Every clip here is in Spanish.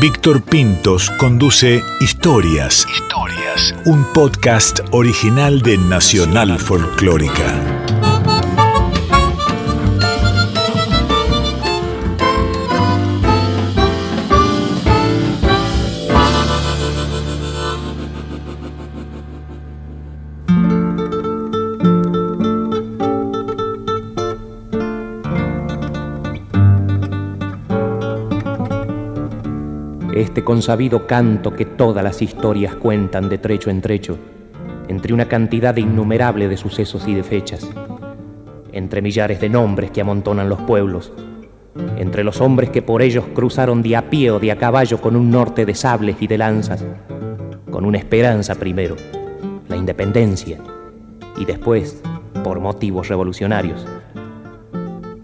Víctor Pintos conduce Historias. Historias. Un podcast original de Nacional Folclórica. Este consabido canto que todas las historias cuentan de trecho en trecho, entre una cantidad innumerable de sucesos y de fechas, entre millares de nombres que amontonan los pueblos, entre los hombres que por ellos cruzaron de a pie o de a caballo con un norte de sables y de lanzas, con una esperanza primero, la independencia, y después, por motivos revolucionarios.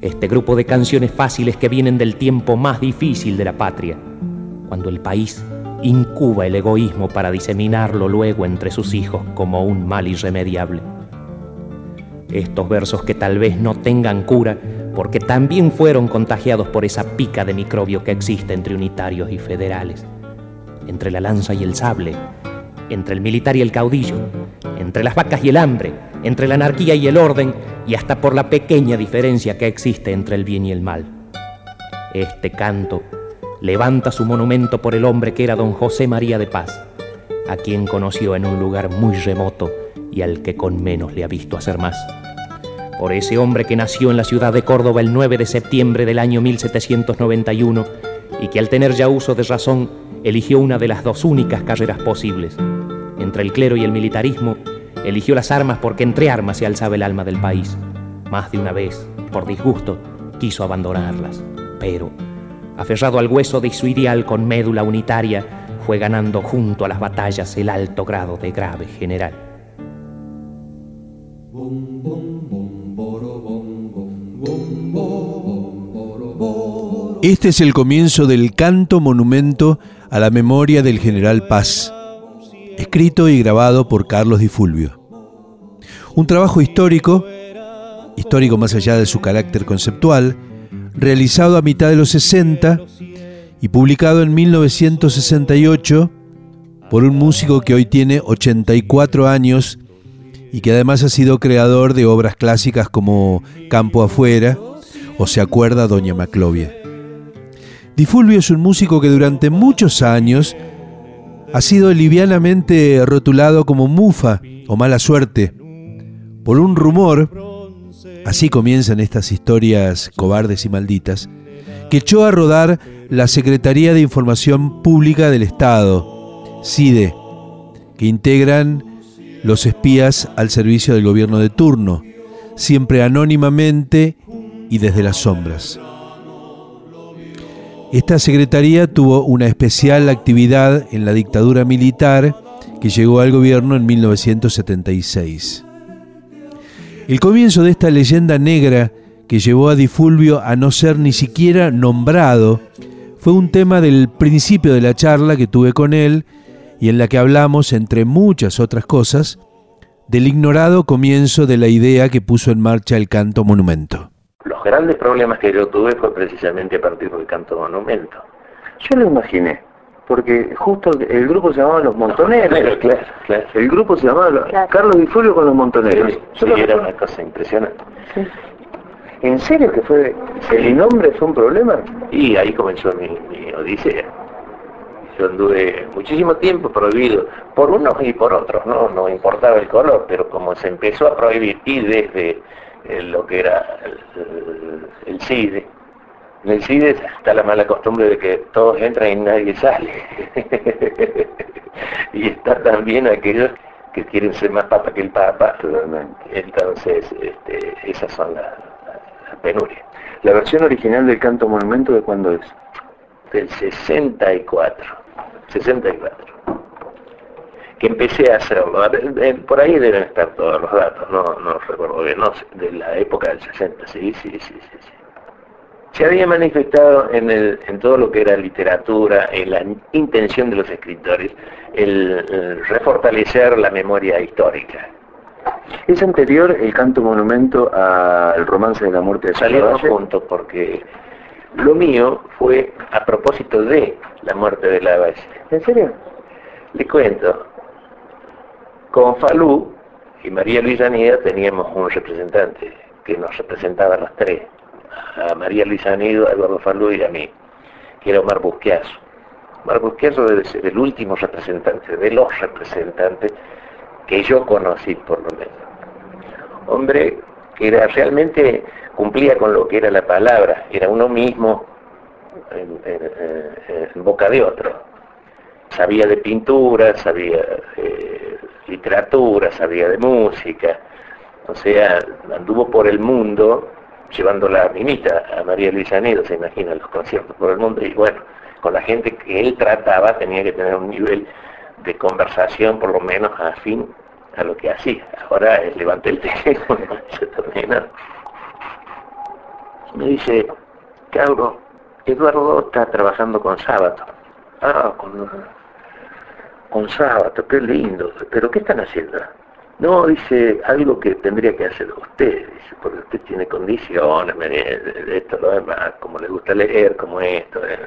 Este grupo de canciones fáciles que vienen del tiempo más difícil de la patria, cuando el país incuba el egoísmo para diseminarlo luego entre sus hijos como un mal irremediable. Estos versos que tal vez no tengan cura porque también fueron contagiados por esa pica de microbio que existe entre unitarios y federales, entre la lanza y el sable, entre el militar y el caudillo, entre las vacas y el hambre, entre la anarquía y el orden y hasta por la pequeña diferencia que existe entre el bien y el mal. Este canto levanta su monumento por el hombre que era don José María de Paz, a quien conoció en un lugar muy remoto y al que con menos le ha visto hacer más. Por ese hombre que nació en la ciudad de Córdoba el 9 de septiembre del año 1791 y que al tener ya uso de razón eligió una de las dos únicas carreras posibles. Entre el clero y el militarismo, eligió las armas porque entre armas se alzaba el alma del país. Más de una vez, por disgusto, quiso abandonarlas, pero aferrado al hueso de su ideal con médula unitaria, fue ganando junto a las batallas el alto grado de grave general. Este es el comienzo del canto monumento a la memoria del general Paz, escrito y grabado por Carlos Di Fulvio. Un trabajo histórico, histórico más allá de su carácter conceptual, realizado a mitad de los 60 y publicado en 1968 por un músico que hoy tiene 84 años y que además ha sido creador de obras clásicas como Campo Afuera o Se acuerda Doña Maclovia. Di Fulvio es un músico que durante muchos años ha sido livianamente rotulado como mufa o mala suerte por un rumor así comienzan estas historias cobardes y malditas, que echó a rodar la Secretaría de Información Pública del Estado, CIDE, que integran los espías al servicio del gobierno de turno, siempre anónimamente y desde las sombras. Esta secretaría tuvo una especial actividad en la dictadura militar que llegó al gobierno en 1976. El comienzo de esta leyenda negra que llevó a Difulvio a no ser ni siquiera nombrado fue un tema del principio de la charla que tuve con él y en la que hablamos, entre muchas otras cosas, del ignorado comienzo de la idea que puso en marcha el canto monumento. Los grandes problemas que yo tuve fue precisamente a partir del canto monumento. Yo lo imaginé porque justo el grupo se llamaba Los Montoneros. Claro, claro, El grupo se llamaba Carlos Di Fulvio con Los Montoneros. Sí, era una cosa impresionante. ¿En serio que fue el nombre fue un problema? Y ahí comenzó mi, odisea. Yo anduve muchísimo tiempo prohibido, por unos y por otros, no, no importaba el color, pero como se empezó a prohibir y desde eh, lo que era el CIDE, en el CIDE está la mala costumbre de que todos entran y nadie sale. y está también aquellos que quieren ser más papa que el papa. Entonces, este, esas son las, penurias. ¿La versión original del canto monumento de cuándo es? Del 64. 64. Que empecé a hacerlo. Por ahí deben estar todos los datos, no, no recuerdo bien, no, de la época del 60, sí, sí, sí, sí. sí se había manifestado en, el, en todo lo que era literatura, en la intención de los escritores, el, refortalecer la memoria histórica. ¿Es anterior el canto monumento al romance de la muerte de Salieron juntos porque Lo mío fue a propósito de la muerte de la Valle. ¿En serio? Le cuento. Con Falú y María Luisa Nida teníamos un representante que nos representaba a las tres. A María Luisa Nido, a Eduardo Falú y a mí, que era Omar Busquiazo. Omar Busquiazo debe ser el último representante, de los representantes que yo conocí por lo menos. Hombre que era realmente cumplía con lo que era la palabra, era uno mismo en, en- en boca de otro. Sabía de pintura, sabía de literatura, sabía de música, o sea, anduvo por el mundo llevando la minita a María Luisa Nedo, se imagina los conciertos por el mundo, y bueno, con la gente que él trataba tenía que tener un nivel de conversación por lo menos afín a lo que hacía. Ahora eh, levanté el teléfono se termina. Me dice, Cabro, Eduardo está trabajando con Sábato. Ah, con, con Sábato, qué lindo. ¿Pero qué están haciendo? No, dice, algo que tendría que hacer usted, dice, porque usted tiene condiciones, esto, lo demás, como le gusta leer, como esto. eh.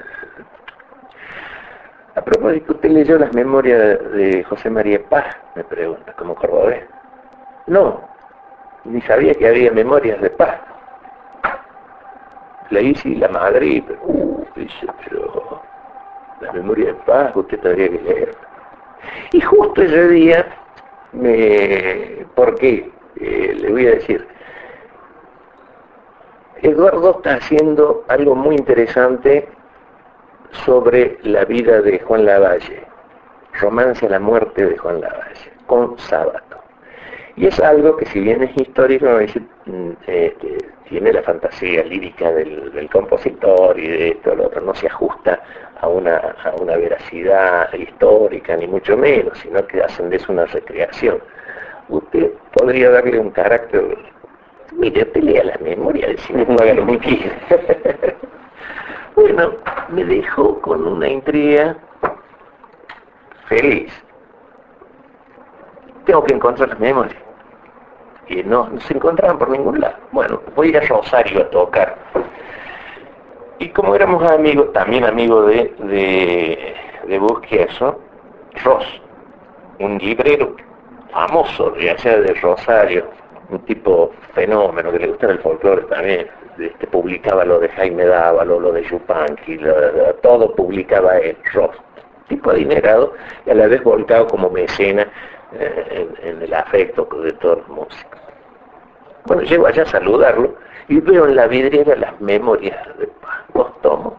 A propósito, ¿usted leyó las memorias de José María Paz? Me pregunta, como cordobés. No, ni sabía que había memorias de Paz. Leí sí la Madrid, pero, uh, dice, pero la memoria de Paz usted tendría que leer. Y justo ese día, me, ¿por qué? Eh, le voy a decir, Eduardo está haciendo algo muy interesante sobre la vida de Juan Lavalle, romance a la muerte de Juan Lavalle, con Sábato. Y es algo que si bien es histórico, dice, mm, eh, tiene la fantasía lírica del, del compositor y de esto, lo otro, no se ajusta a una, a una veracidad histórica, ni mucho menos, sino que hacen de eso una recreación. Usted podría darle un carácter, mire, pelea la memoria, decime, no haga lo que quiera. Bueno, me dejó con una intriga feliz. Tengo que encontrar las memorias. Y no, se encontraban por ningún lado. Bueno, voy a ir a Rosario a tocar. Y como éramos amigos, también amigos de, de, Busquiazo, Ross, un librero famoso de allá de Rosario, un tipo fenómeno que le gustaba el folclore también, este, publicaba lo de Jaime Dávalo, lo de Yupanqui, lo- todo publicaba él, Ross, tipo adinerado y a la vez volcado como mecena en, en el afecto de todos los músicos. Bueno, llego allá a saludarlo y veo en la vidriera las memorias de tomos.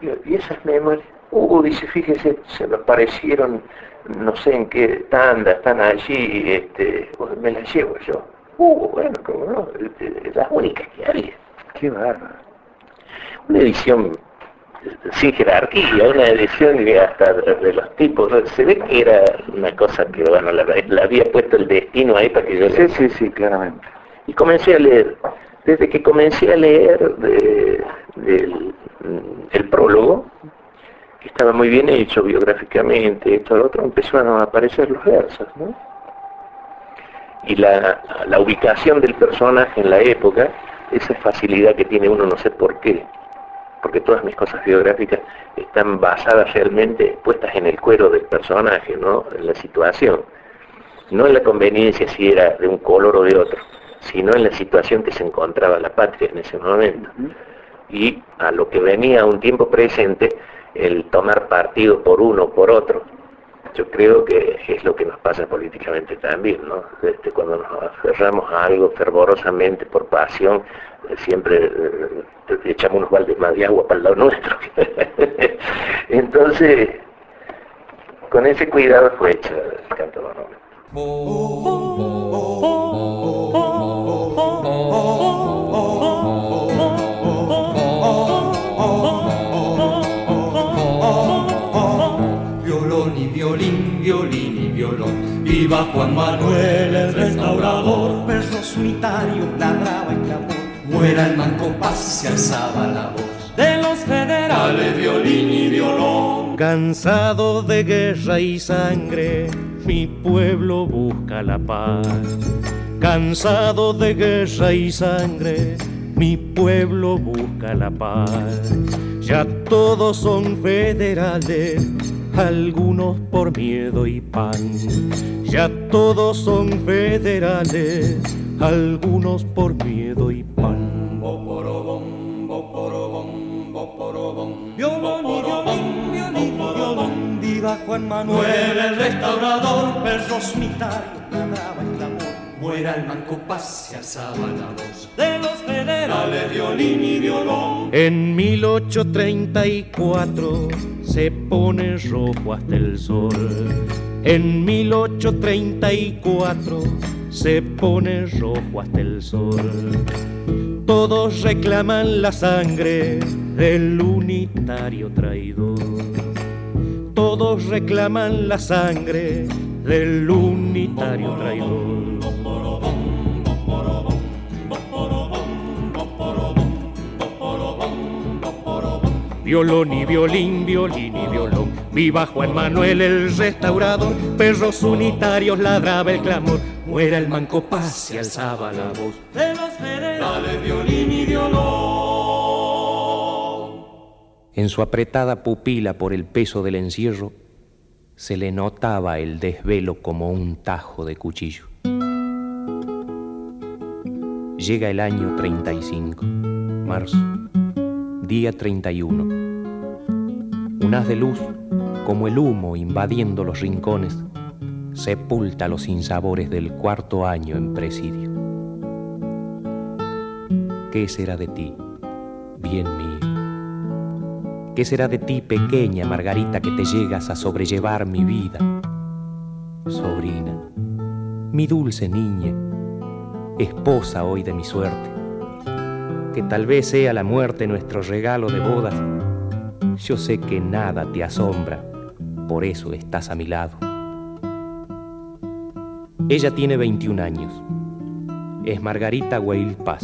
Y, esas memorias, uh, dice, fíjese, se me aparecieron, no sé en qué tanda, están allí, este, me las llevo yo. Uh, bueno, como no, este, las únicas que había. Qué bárbaro. Una edición sin jerarquía, una edición hasta de los tipos, se ve que era una cosa que, bueno, la, la había puesto el destino ahí para que yo Sí, sí, sí, claramente. y comencé a leer. Desde que comencé a leer de- el prólogo, que estaba muy bien hecho biográficamente, esto, lo otro, empezaron a aparecer los versos, ¿no? Y la, la ubicación del personaje en la época, esa facilidad que tiene uno, no sé por qué, porque todas mis cosas biográficas están basadas realmente, puestas en el cuero del personaje, ¿no? En la situación no en la conveniencia si era de un color o de otro, sino en la situación que se encontraba la patria en ese momento. Y a lo que venía a un tiempo presente, el tomar partido por uno o por otro. Yo creo que es lo que nos pasa políticamente también, ¿no? Este, cuando nos aferramos a algo fervorosamente por pasión, eh, siempre eh, echamos unos baldes más de agua para el lado nuestro. Entonces, con ese cuidado fue hecho el canto monumento. Viva Juan Manuel el restaurador. Versos unitarios, ladraba y clamor. Muera el manco paz, se alzaba la voz. De los federales, violín y violón. Cansado de guerra y sangre, mi pueblo busca la paz. Cansado de guerra y sangre, mi pueblo busca la paz. Ya todos son federales, algunos por miedo y pan. Ya todos son federales, algunos por miedo y pan. Viva Juan Manuel el restaurador, perro solitario, ladraba el clamor, muera el manco paz, se alzaba la voz de los federales, violín y violón. En 1834 se pone rojo hasta el sol. En 1834 se pone rojo hasta el sol. Todos reclaman la sangre del unitario traidor. Todos reclaman la sangre del unitario traidor. Violón y violín, violín y violón. Viva Juan Manuel el restaurador. Perros unitarios ladraba el clamor. Muera el manco paz y alzaba la voz. De los federales, violín y violón. En su apretada pupila por el peso del encierro, se le notaba el desvelo como un tajo de cuchillo. Llega el año 35, marzo, día 31. Un de luz, como el humo invadiendo los rincones, sepulta los sinsabores del cuarto año en presidio. ¿Qué será de ti, bien mío? ¿Qué será de ti, pequeña Margarita, que te llegas a sobrellevar mi vida? Sobrina, mi dulce niña, esposa hoy de mi suerte, que tal vez sea la muerte nuestro regalo de bodas, yo sé que nada te asombra, por eso estás a mi lado. Ella tiene 21 años, es Margarita Weil Paz.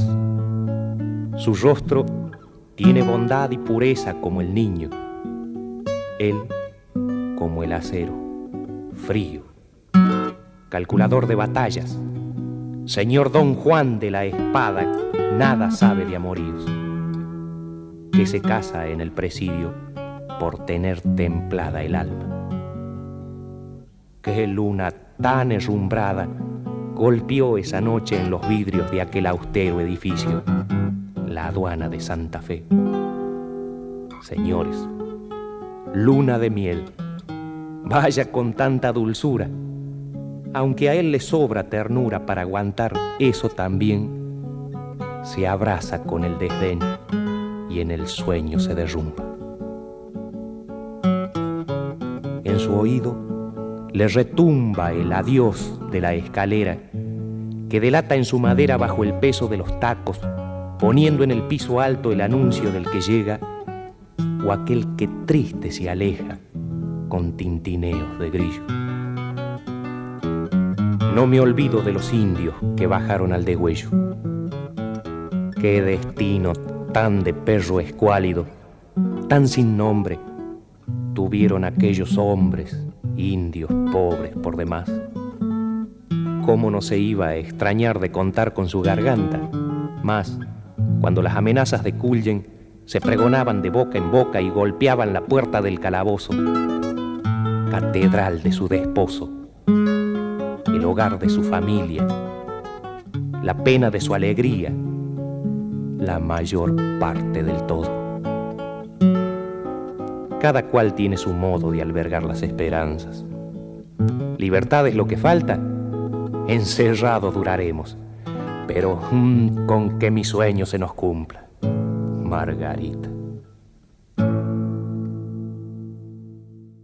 Su rostro tiene bondad y pureza como el niño, él como el acero, frío, calculador de batallas, señor don Juan de la espada, nada sabe de amoríos, que se casa en el presidio por tener templada el alma. Qué luna tan herrumbrada golpeó esa noche en los vidrios de aquel austero edificio, la aduana de Santa Fe. Señores, luna de miel, vaya con tanta dulzura, aunque a él le sobra ternura para aguantar eso también, se abraza con el desdén y en el sueño se derrumba. En su oído le retumba el adiós de la escalera que delata en su madera bajo el peso de los tacos, poniendo en el piso alto el anuncio del que llega o aquel que triste se aleja con tintineos de grillo. No me olvido de los indios que bajaron al degüello. Qué destino tan de perro escuálido, tan sin nombre, tuvieron aquellos hombres, indios, pobres por demás. ¿Cómo no se iba a extrañar de contar con su garganta? Más, cuando las amenazas de Cullen se pregonaban de boca en boca y golpeaban la puerta del calabozo, catedral de su desposo, el hogar de su familia, la pena de su alegría, la mayor parte del todo. Cada cual tiene su modo de albergar las esperanzas. Libertad es lo que falta. Encerrado duraremos. Pero mm, con que mi sueño se nos cumpla. Margarita.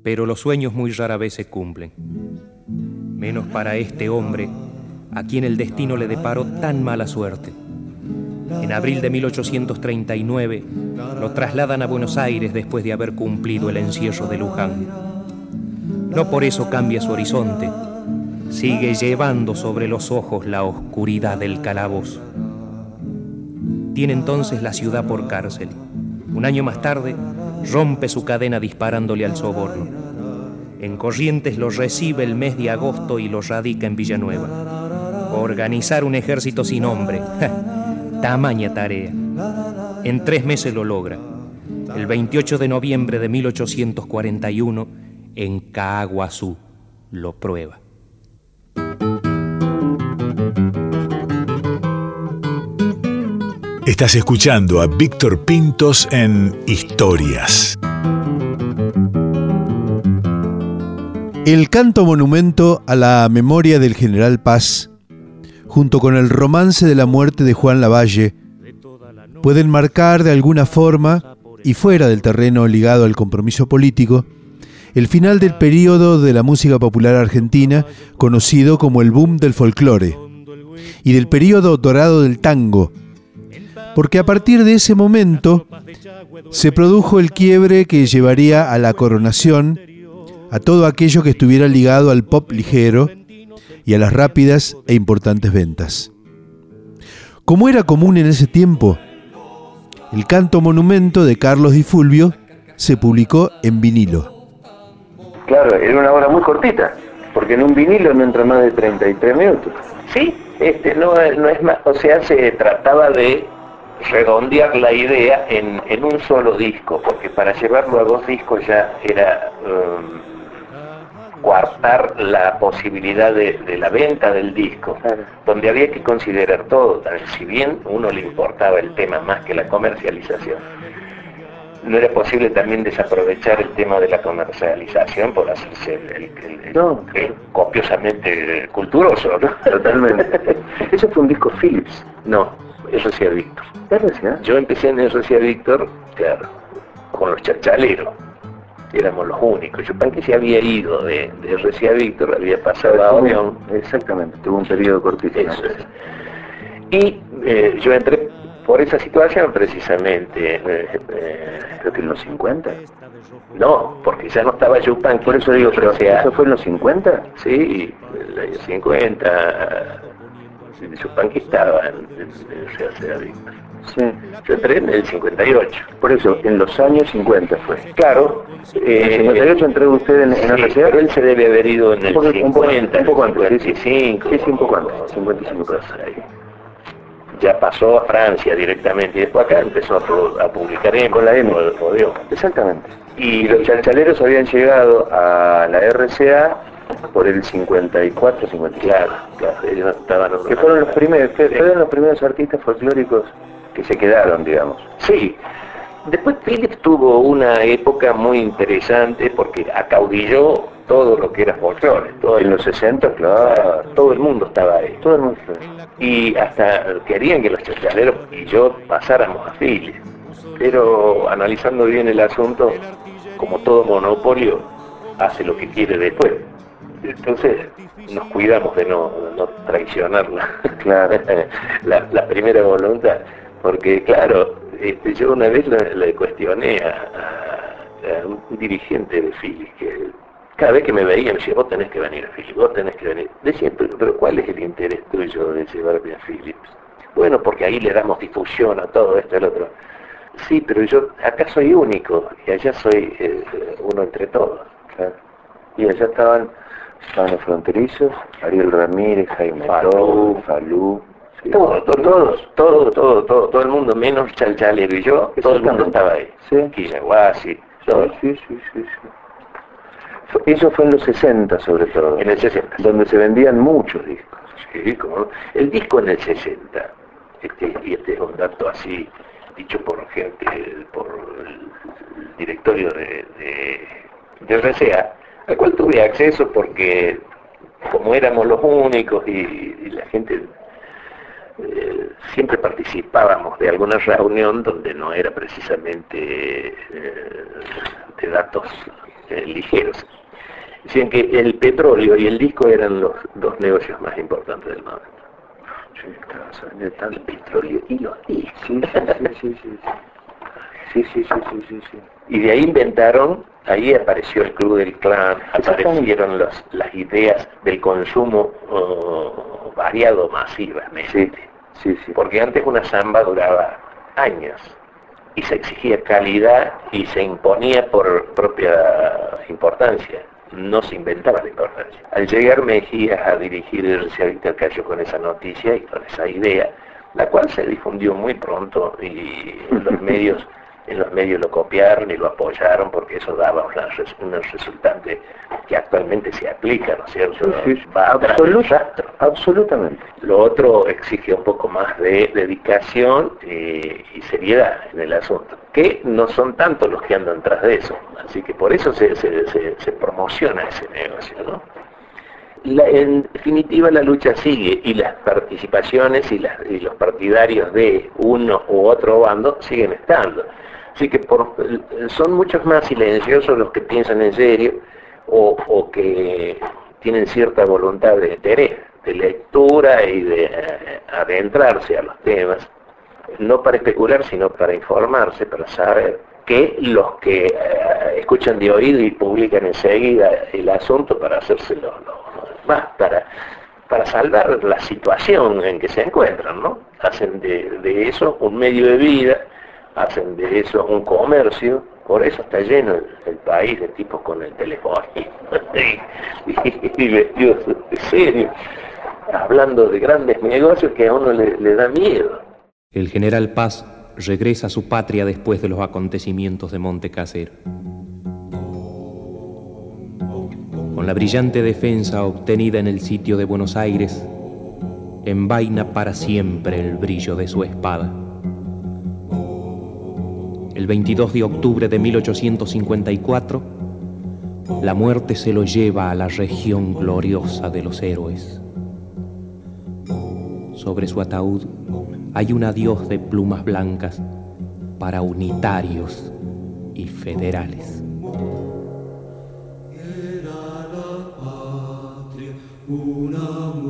Pero los sueños muy rara vez se cumplen. Menos para este hombre a quien el destino le deparó tan mala suerte. En abril de 1839 lo trasladan a Buenos Aires después de haber cumplido el encierro de Luján. No por eso cambia su horizonte, sigue llevando sobre los ojos la oscuridad del calabozo. Tiene entonces la ciudad por cárcel. Un año más tarde, rompe su cadena disparándole al soborno. En Corrientes lo recibe el mes de agosto y lo radica en Villanueva. Organizar un ejército sin nombre Tamaña tarea. En tres meses lo logra. El 28 de noviembre de 1841, en Caguazú, lo prueba. Estás escuchando a Víctor Pintos en Historias. El canto monumento a la memoria del general Paz, junto con el romance de la muerte de Juan Lavalle, pueden marcar de alguna forma, y fuera del terreno ligado al compromiso político, el final del periodo de la música popular argentina conocido como el boom del folclore, y del periodo dorado del tango, porque a partir de ese momento se produjo el quiebre que llevaría a la coronación a todo aquello que estuviera ligado al pop ligero y a las rápidas e importantes ventas. Como era común en ese tiempo, el canto monumento de Carlos Di Fulvio se publicó en vinilo. Claro, era una obra muy cortita, porque en un vinilo no entra más de 33 minutos. Sí, este no, no es más, o sea, se trataba de redondear la idea en, en un solo disco, porque para llevarlo a dos discos ya era um, coartar la posibilidad de, de, la venta del disco, donde había que considerar todo, si bien uno le importaba el tema más que la comercialización, no era posible también desaprovechar el tema de la comercialización por hacerse el, el, el, No, el copiosamente culturoso, ¿no? Totalmente. Eso fue un disco Philips. No, eso hacía Víctor. RCA. Yo empecé en RCA Víctor, claro, con los chachaleros. Éramos los únicos. Que se había ido de, de RCA Víctor, había pasado a Orión. Exactamente, tuvo un periodo cortito. Eso es. Y eh, yo entré por esa situación precisamente. eh, eh, Creo que en los 50. no, porque ya no estaba Yupan. Por eso digo, pero RCA. ¿eso fue en los 50? Sí, en el año 50. Yupan que estaba en, en RCA Víctor. Sí. Yo entré en el 58. Por eso, en los años 50 fue. Claro. ¿En el 58 entró usted en, en sí, RCA? pero él se debe haber ido en el Un poco- un poco- 50, un poco antes, sí, sí. 55. Sí, sí, un poco antes, 55. cosas ahí. Ya pasó a Francia directamente y después acá empezó a, pu- a publicar en Con la M. Exactamente. Y los chalchaleros habían llegado a la RCA por el 54, 55. Claro, claro, ellos estaban... Que fueron los primeros, fueron los primeros artistas folclóricos que se quedaron, digamos. Sí. Después Philips tuvo una época muy interesante porque acaudilló todo lo que era folclore. Todo En los 60, claro. todo el mundo estaba ahí. Todo el mundo. y hasta querían que los chachaleros y yo pasáramos a Philips. Pero analizando bien el asunto, como todo monopolio, hace lo que quiere después. Entonces nos cuidamos de no, no traicionar la, Claro. la, la primera voluntad, porque claro, este, yo una vez le, cuestioné a, un dirigente de Philips que cada vez que me veía me decía, vos tenés que venir a Philips, vos tenés que venir. Decía, pero, pero ¿cuál es el interés tuyo de llevarme a Philips? Bueno, porque ahí le damos difusión a todo esto y el otro. Sí, pero yo acá soy único y allá soy eh, uno entre todos. Claro. Y allá estaban, estaban los fronterizos, Ariel Ramírez, Jaime Falú. Falú, Sí. Todos, todo, todo, todo, todo el mundo, menos Chalchalero y yo, todo el mundo estaba ahí. Sí. Quillahuasi, todo. Sí, sí, sí, sí. Eso fue en los 60 sobre todo, En el 60. donde se vendían muchos discos. Sí, como el disco en el 60, este, y este es un dato así, dicho por gente, por el directorio de, de, de RCA, al cual tuve acceso porque como éramos los únicos y, y la gente eh, siempre participábamos de alguna reunión donde no era precisamente eh, de datos eh, ligeros. Decían que el petróleo y el disco eran los dos negocios más importantes del momento. El petróleo y los discos. Sí, sí, sí, sí, sí. Sí, sí, sí, sí, sí, sí. Y de ahí inventaron, ahí apareció el Club del Clan, aparecieron los- las ideas del consumo oh, variado masivamente. Sí, sí, sí. Porque antes una samba duraba años y se exigía calidad y se imponía por propia importancia. No se inventaba la importancia. Al llegar Mejía a dirigir el Víctor cayó con esa noticia y con esa idea la cual se difundió muy pronto y los medios en los medios lo copiaron y lo apoyaron porque eso daba un resultante que actualmente se aplica, ¿no es cierto? absolutamente. Lo otro exige un poco más de dedicación eh, y seriedad en el asunto, que no son tantos los que andan tras de eso, así que por eso se, se, promociona ese negocio, ¿no? en definitiva la lucha sigue y las participaciones y, y, los partidarios de uno u otro bando siguen estando. Así que son muchos más silenciosos los que piensan en serio o, que tienen cierta voluntad de interés, de lectura y de eh, adentrarse a los temas, no para especular, sino para informarse, para saber que los que eh, escuchan de oído y publican enseguida el asunto para hacérselo más, para, para salvar la situación en que se encuentran, ¿no? Hacen de eso un medio de vida hacen de eso un comercio, por eso está lleno el, país de tipos con el teléfono y, vestidos de serio, hablando de grandes negocios que a uno le, da miedo. El general Paz regresa a su patria después de los acontecimientos de Montecasero. Con la brillante defensa obtenida en el sitio de Buenos Aires, envaina para siempre el brillo de su espada el 22 de octubre de 1854, la muerte se lo lleva a la región gloriosa de los héroes. Sobre su ataúd hay un adiós de plumas blancas para unitarios y federales. Era la patria una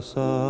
a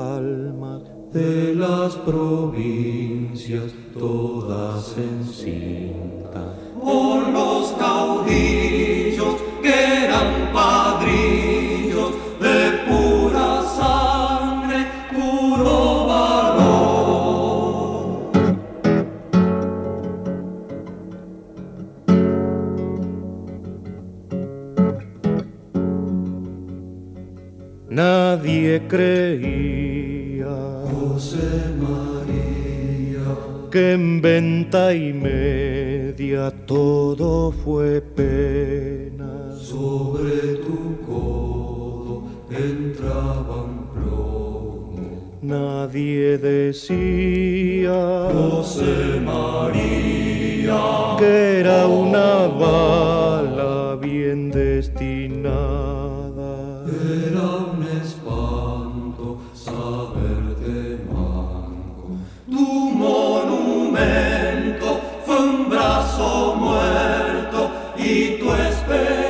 Nadie creía José María que en venta y media todo fue pena. sobre tu codo entraban plomo. Nadie decía José María que era una bala bien destinada. Tu esperanza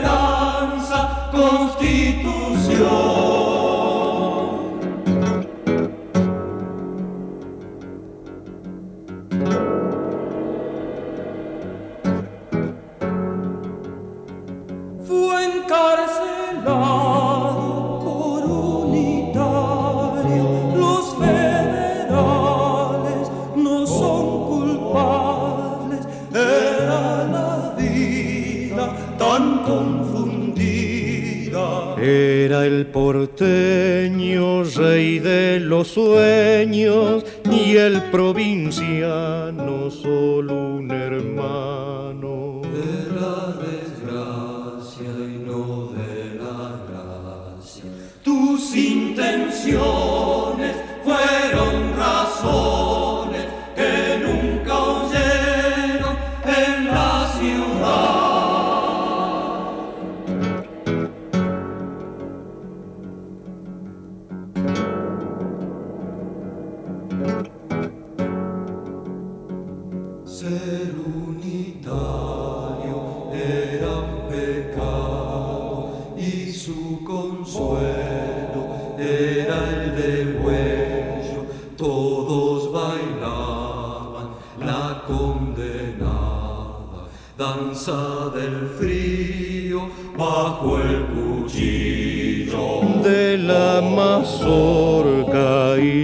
Tus intenciones fueron razones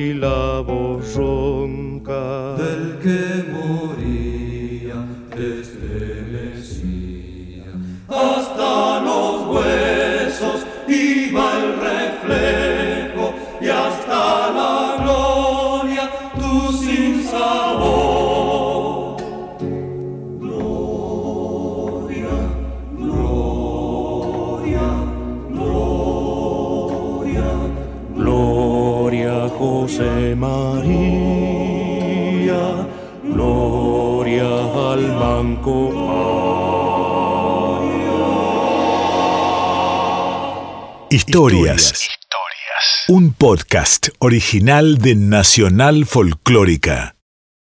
y la borronca del que moría manco Historias. Un podcast original de Nacional Folclórica.